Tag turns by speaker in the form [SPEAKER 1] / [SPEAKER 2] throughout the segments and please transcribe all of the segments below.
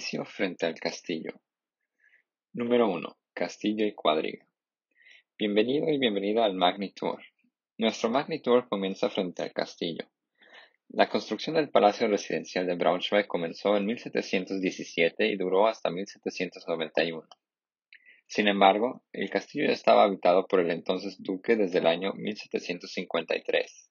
[SPEAKER 1] Frente al castillo. Número 1. Castillo y cuadriga. Bienvenido y bienvenida al Magni Tour. Nuestro Magni Tour comienza frente al castillo. La construcción del Palacio Residencial de Braunschweig comenzó en 1717 y duró hasta 1791. Sin embargo, el castillo ya estaba habitado por el entonces duque desde el año 1753.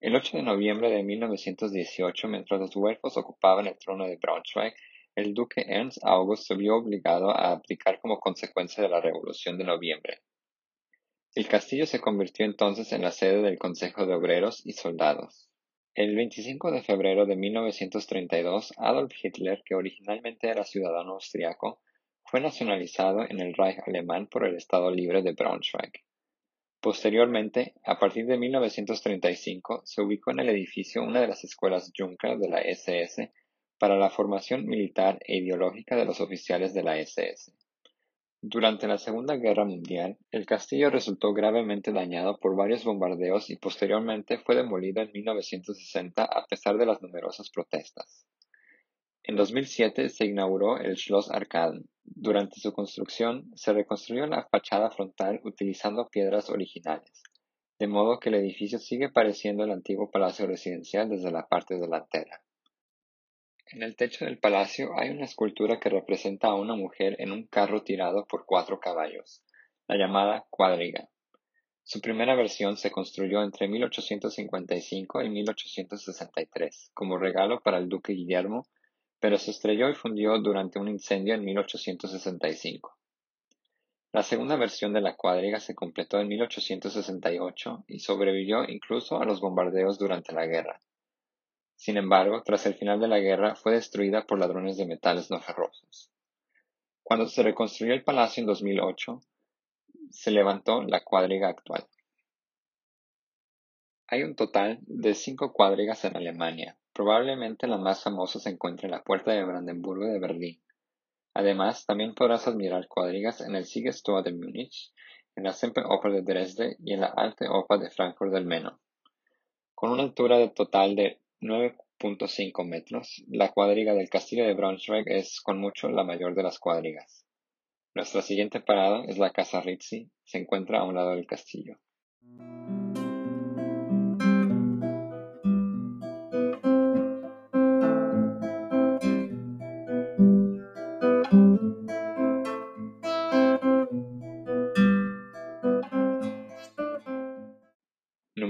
[SPEAKER 1] El 8 de noviembre de 1918, mientras los Güelfos ocupaban el trono de Braunschweig, el duque Ernst August se vio obligado a abdicar como consecuencia de la Revolución de Noviembre. El castillo se convirtió entonces en la sede del Consejo de Obreros y Soldados. El 25 de febrero de 1932, Adolf Hitler, que originalmente era ciudadano austriaco, fue nacionalizado en el Reich alemán por el Estado Libre de Braunschweig. Posteriormente, a partir de 1935, se ubicó en el edificio una de las escuelas Junker de la SS para la formación militar e ideológica de los oficiales de la SS. Durante la Segunda Guerra Mundial, el castillo resultó gravemente dañado por varios bombardeos y posteriormente fue demolido en 1960 a pesar de las numerosas protestas. En 2007 se inauguró el Schloss Arkaden. Durante su construcción, se reconstruyó la fachada frontal utilizando piedras originales, de modo que el edificio sigue pareciendo el antiguo palacio residencial desde la parte delantera. En el techo del palacio hay una escultura que representa a una mujer en un carro tirado por cuatro caballos, la llamada cuadriga. Su primera versión se construyó entre 1855 y 1863 como regalo para el duque Guillermo pero se estrelló y fundió durante un incendio en 1865. La segunda versión de la cuadriga se completó en 1868 y sobrevivió incluso a los bombardeos durante la guerra. Sin embargo, tras el final de la guerra fue destruida por ladrones de metales no ferrosos. Cuando se reconstruyó el palacio en 2008, se levantó la cuadriga actual. Hay un total de cinco cuadrigas en Alemania, Probablemente la más famosa se encuentra en la Puerta de Brandenburgo de Berlín. Además, también podrás admirar cuadrigas en el Siegestor de Múnich, en la Semperoper de Dresde y en la Alte Oper de Frankfurt del Meno. Con una altura de total de 9.5 metros, la cuadriga del castillo de Braunschweig es con mucho la mayor de las cuadrigas. Nuestra siguiente parada es la Casa Rizzi, se encuentra a un lado del castillo.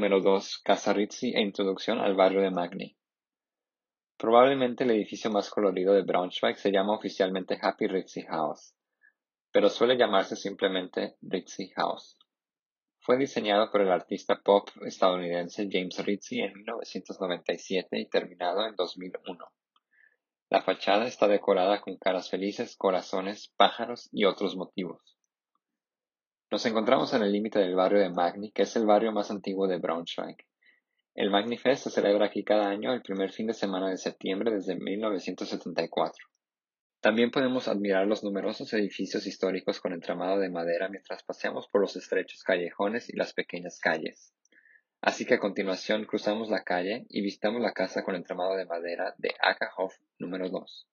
[SPEAKER 1] Número 2. Casa Rizzi e introducción al barrio de Magni. Probablemente el edificio más colorido de Braunschweig se llama oficialmente Happy Rizzi House, pero suele llamarse simplemente Rizzi House. Fue diseñado por el artista pop estadounidense James Rizzi en 1997 y terminado en 2001. La fachada está decorada con caras felices, corazones, pájaros y otros motivos. Nos encontramos en el límite del barrio de Magni, que es el barrio más antiguo de Braunschweig. El Magni Fest se celebra aquí cada año el primer fin de semana de septiembre desde 1974. También podemos admirar los numerosos edificios históricos con entramado de madera mientras paseamos por los estrechos callejones y las pequeñas calles. Así que a continuación cruzamos la calle y visitamos la casa con entramado de madera de Ackerhof número 2.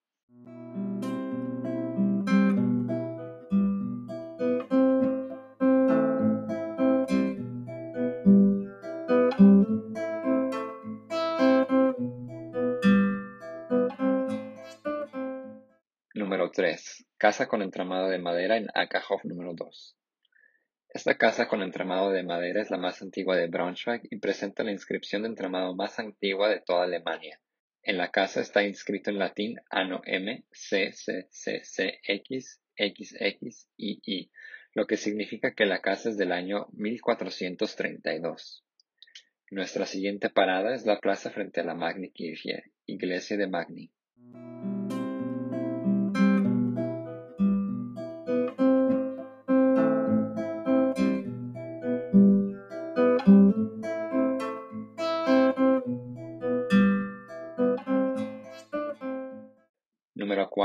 [SPEAKER 1] Número 3. Casa con entramado de madera en Ackerhof número 2. Esta casa con entramado de madera es la más antigua de Braunschweig y presenta la inscripción de entramado más antigua de toda Alemania. En la casa está inscrito en latín Anno M C C C X X X I I, lo que significa que la casa es del año 1432. Nuestra siguiente parada es la plaza frente a la Magni Kirche, iglesia de Magni.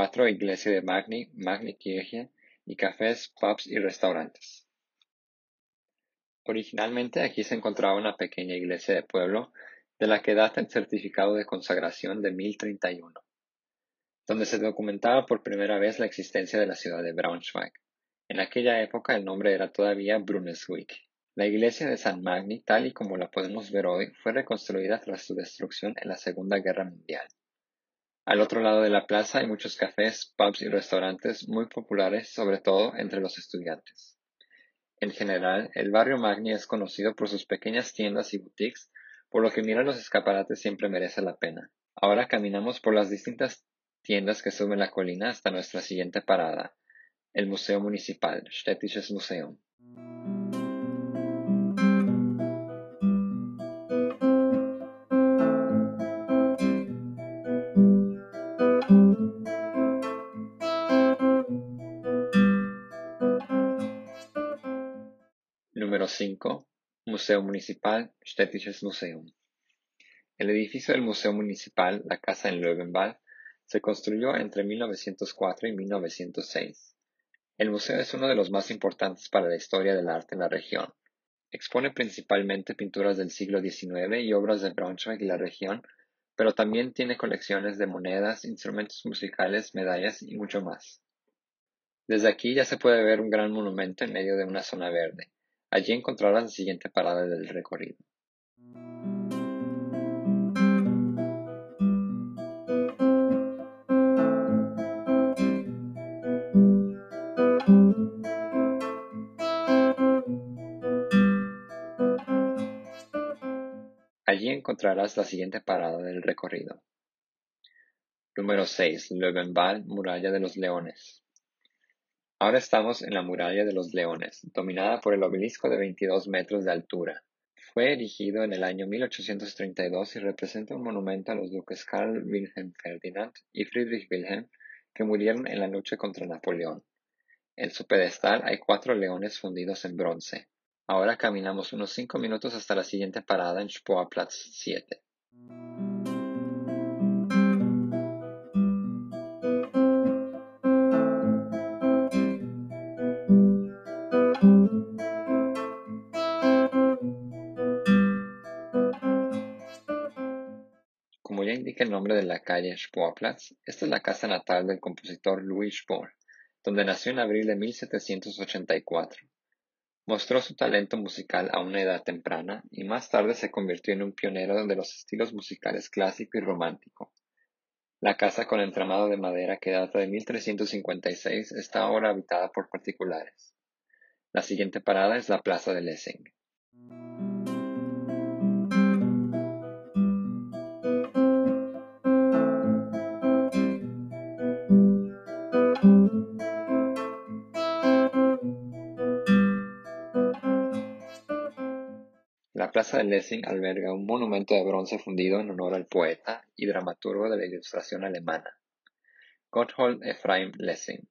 [SPEAKER 1] Número 4. Iglesia de Magni, Magni Kirche y cafés, pubs y restaurantes. Originalmente aquí se encontraba una pequeña iglesia de pueblo de la que data el certificado de consagración de 1031. donde se documentaba por primera vez la existencia de la ciudad de Braunschweig. En aquella época el nombre era todavía Brunswick. La iglesia de San Magni, tal y como la podemos ver hoy, fue reconstruida tras su destrucción en la Segunda Guerra Mundial. Al otro lado de la plaza hay muchos cafés, pubs y restaurantes muy populares, sobre todo entre los estudiantes. En general, el barrio Magni es conocido por sus pequeñas tiendas y boutiques, por lo que mirar los escaparates siempre merece la pena. Ahora caminamos por las distintas tiendas que suben la colina hasta nuestra siguiente parada, el Museo Municipal, Städtisches Museum. Número 5. Museo Municipal, Städtisches Museum. El edificio del Museo Municipal, la casa en Löwenwald, se construyó entre 1904 y 1906. El museo es uno de los más importantes para la historia del arte en la región. Expone principalmente pinturas del siglo XIX y obras de Braunschweig y la región, pero también tiene colecciones de monedas, instrumentos musicales, medallas y mucho más. Desde aquí ya se puede ver un gran monumento en medio de una zona verde. Allí encontrarás la siguiente parada del recorrido. Allí encontrarás la siguiente parada del recorrido. Número 6. Löwenwald, Muralla de los Leones. Ahora estamos en la Muralla de los Leones, dominada por el obelisco de 22 metros de altura. Fue erigido en el año 1832 y representa un monumento a los duques Karl Wilhelm Ferdinand y Friedrich Wilhelm que murieron en la lucha contra Napoleón. En su pedestal hay cuatro leones fundidos en bronce. Ahora caminamos unos cinco minutos hasta la siguiente parada en Sportplatz 7. El nombre de la calle Sportplatz, esta es la casa natal del compositor Louis Spohr, donde nació en abril de 1784. Mostró su talento musical a una edad temprana y más tarde se convirtió en un pionero de los estilos musicales clásico y romántico. La casa con entramado de madera que data de 1356 está ahora habitada por particulares. La siguiente parada es la Plaza de Lessing. Plaza de Lessing alberga un monumento de bronce fundido en honor al poeta y dramaturgo de la Ilustración alemana, Gotthold Ephraim Lessing.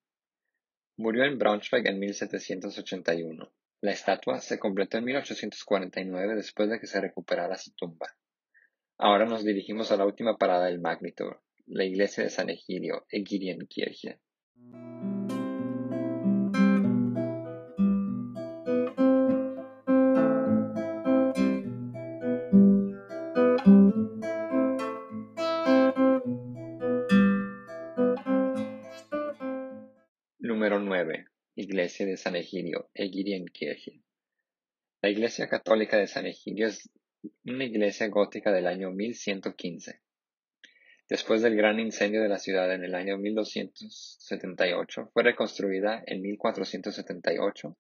[SPEAKER 1] Murió en Braunschweig en 1781. La estatua se completó en 1849 después de que se recuperara su tumba. Ahora nos dirigimos a la última parada del Magnitor, la iglesia de San Egidio, Egidienkirche. 9. Iglesia de San Egidio, Egidienkirche. La Iglesia Católica de San Egidio es una iglesia gótica del año 1115. Después del gran incendio de la ciudad en el año 1278, fue reconstruida en 1478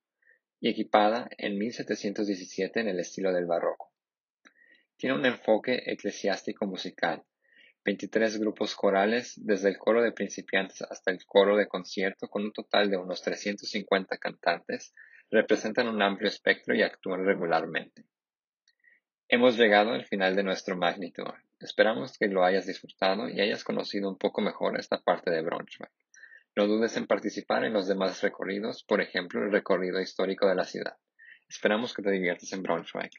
[SPEAKER 1] y equipada en 1717 en el estilo del barroco. Tiene un enfoque eclesiástico musical, 23 grupos corales, desde el coro de principiantes hasta el coro de concierto, con un total de unos 350 cantantes, representan un amplio espectro y actúan regularmente. Hemos llegado al final de nuestro Magnitude. Esperamos que lo hayas disfrutado y hayas conocido un poco mejor esta parte de Braunschweig. No dudes en participar en los demás recorridos, por ejemplo, el recorrido histórico de la ciudad. Esperamos que te diviertas en Braunschweig.